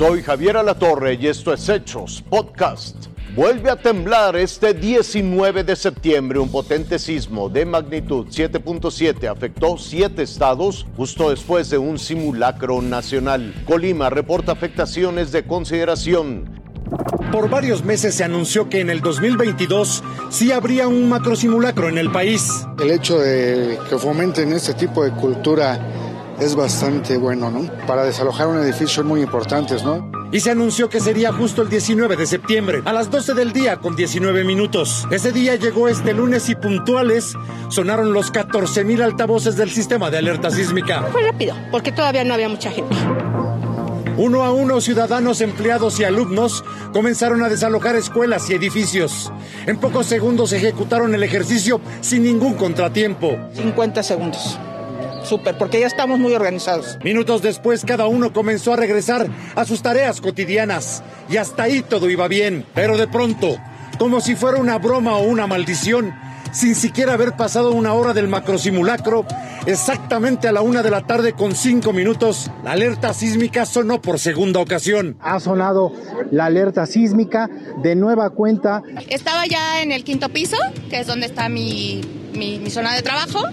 Soy Javier Alatorre y esto es Hechos Podcast. Vuelve a temblar este 19 de septiembre un potente sismo de magnitud 7.7 afectó siete estados justo después de un simulacro nacional. Colima reporta afectaciones de consideración. Por varios meses se anunció que en el 2022 sí habría un macrosimulacro en el país. El hecho de que fomenten este tipo de cultura es bastante bueno, ¿no? Para desalojar un edificio muy importantes, ¿no? Y se anunció que sería justo el 19 de septiembre, a las 12 del día con 19 minutos. Ese día llegó este lunes y puntuales sonaron los 14 mil altavoces del sistema de alerta sísmica. Fue rápido, porque todavía no había mucha gente. Uno a uno, ciudadanos, empleados y alumnos comenzaron a desalojar escuelas y edificios. En pocos segundos ejecutaron el ejercicio sin ningún contratiempo. 50 segundos. Súper, porque ya estamos muy organizados. Minutos después, cada uno comenzó a regresar a sus tareas cotidianas. Y hasta ahí todo iba bien. Pero de pronto, como si fuera una broma o una maldición, sin siquiera haber pasado una hora del macrosimulacro, exactamente a la una de la tarde con cinco minutos, la alerta sísmica sonó por segunda ocasión. Ha sonado la alerta sísmica de nueva cuenta. Estaba ya en el quinto piso, que es donde está mi, mi, mi zona de trabajo.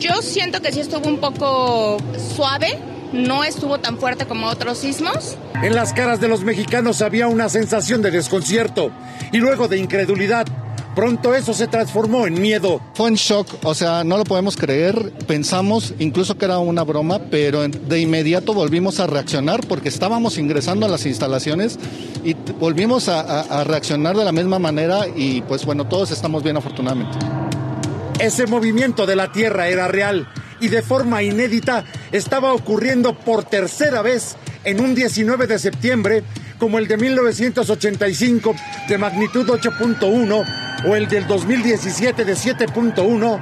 Yo siento que sí estuvo un poco suave, no estuvo tan fuerte como otros sismos. En las caras de los mexicanos había una sensación de desconcierto y luego de incredulidad. Pronto eso se transformó en miedo. Fue en shock, o sea, no lo podemos creer. Pensamos incluso que era una broma, pero de inmediato volvimos a reaccionar porque estábamos ingresando a las instalaciones y volvimos a, a, a reaccionar de la misma manera y pues bueno, todos estamos bien afortunadamente. Ese movimiento de la Tierra era real y de forma inédita estaba ocurriendo por tercera vez en un 19 de septiembre como el de 1985 de magnitud 8.1 o el del 2017 de 7.1,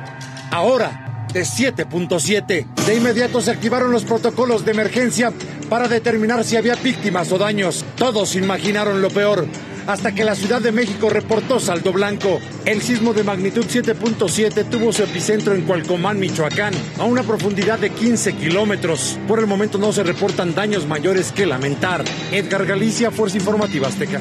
ahora de 7.7. De inmediato se activaron los protocolos de emergencia para determinar si había víctimas o daños. Todos imaginaron lo peor hasta que la Ciudad de México reportó saldo blanco. El sismo de magnitud 7.7 tuvo su epicentro en Cualcomán, Michoacán, a una profundidad de 15 kilómetros. Por el momento no se reportan daños mayores que lamentar. Edgar Galicia, Fuerza Informativa Azteca.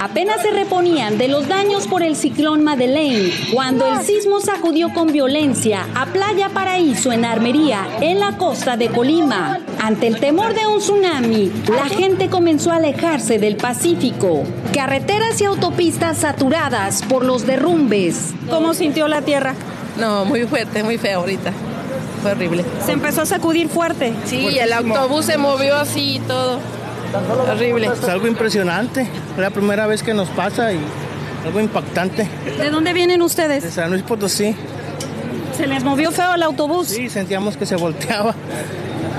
Apenas se reponían de los daños por el ciclón Madeleine cuando el sismo sacudió con violencia a Playa Paraíso en Armería, en la costa de Colima. Ante el temor de un tsunami, la gente comenzó a alejarse del Pacífico. Carreteras y autopistas saturadas por los derrumbes. ¿Cómo sintió la tierra? No, muy fuerte, muy feo ahorita. Fue horrible. ¿Se empezó a sacudir fuerte? Sí, el autobús se movió así y todo. Horrible. Es algo impresionante. Es la primera vez que nos pasa y algo impactante. ¿De dónde vienen ustedes? De San Luis Potosí. ¿Se les movió feo el autobús? Sí, sentíamos que se volteaba.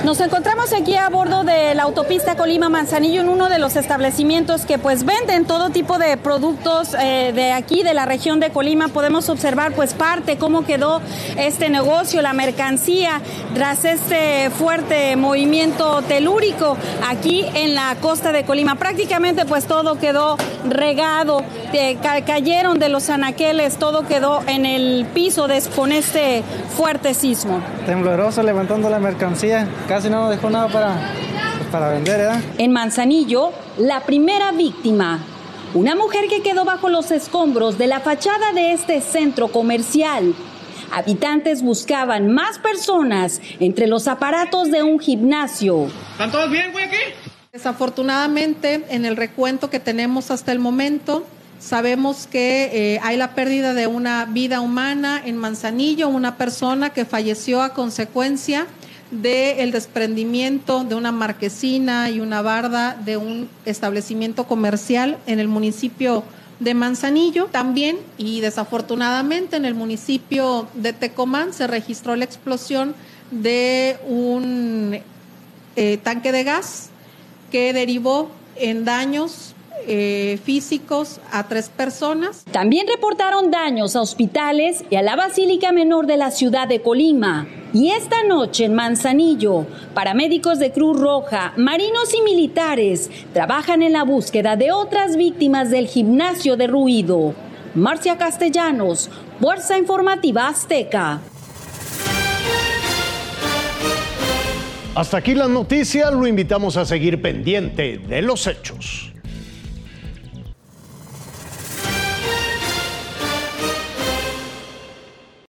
Nos encontramos aquí a bordo de la autopista Colima Manzanillo en uno de los establecimientos que pues venden todo tipo de productos eh, de aquí de la región de Colima. Podemos observar pues parte cómo quedó este negocio, la mercancía tras este fuerte movimiento telúrico aquí en la costa de Colima. Prácticamente pues todo quedó regado, eh, ca cayeron de los anaqueles, todo quedó en el piso de, con este fuerte sismo. Tembloroso levantando la mercancía casi no nos dejó nada para, para vender, ¿eh? En Manzanillo, la primera víctima. Una mujer que quedó bajo los escombros de la fachada de este centro comercial. Habitantes buscaban más personas entre los aparatos de un gimnasio. ¿Están todos bien, güey, aquí? Desafortunadamente, en el recuento que tenemos hasta el momento, sabemos que eh, hay la pérdida de una vida humana en Manzanillo, una persona que falleció a consecuencia del desprendimiento de una marquesina y una barda de un establecimiento comercial en el municipio de Manzanillo. También, y desafortunadamente, en el municipio de Tecomán se registró la explosión de un eh, tanque de gas que derivó en daños eh, físicos a tres personas. También reportaron daños a hospitales y a la Basílica Menor de la ciudad de Colima. Y esta noche en Manzanillo, paramédicos de Cruz Roja, marinos y militares trabajan en la búsqueda de otras víctimas del gimnasio de ruido. Marcia Castellanos, Fuerza Informativa Azteca. Hasta aquí la noticia, lo invitamos a seguir pendiente de los hechos.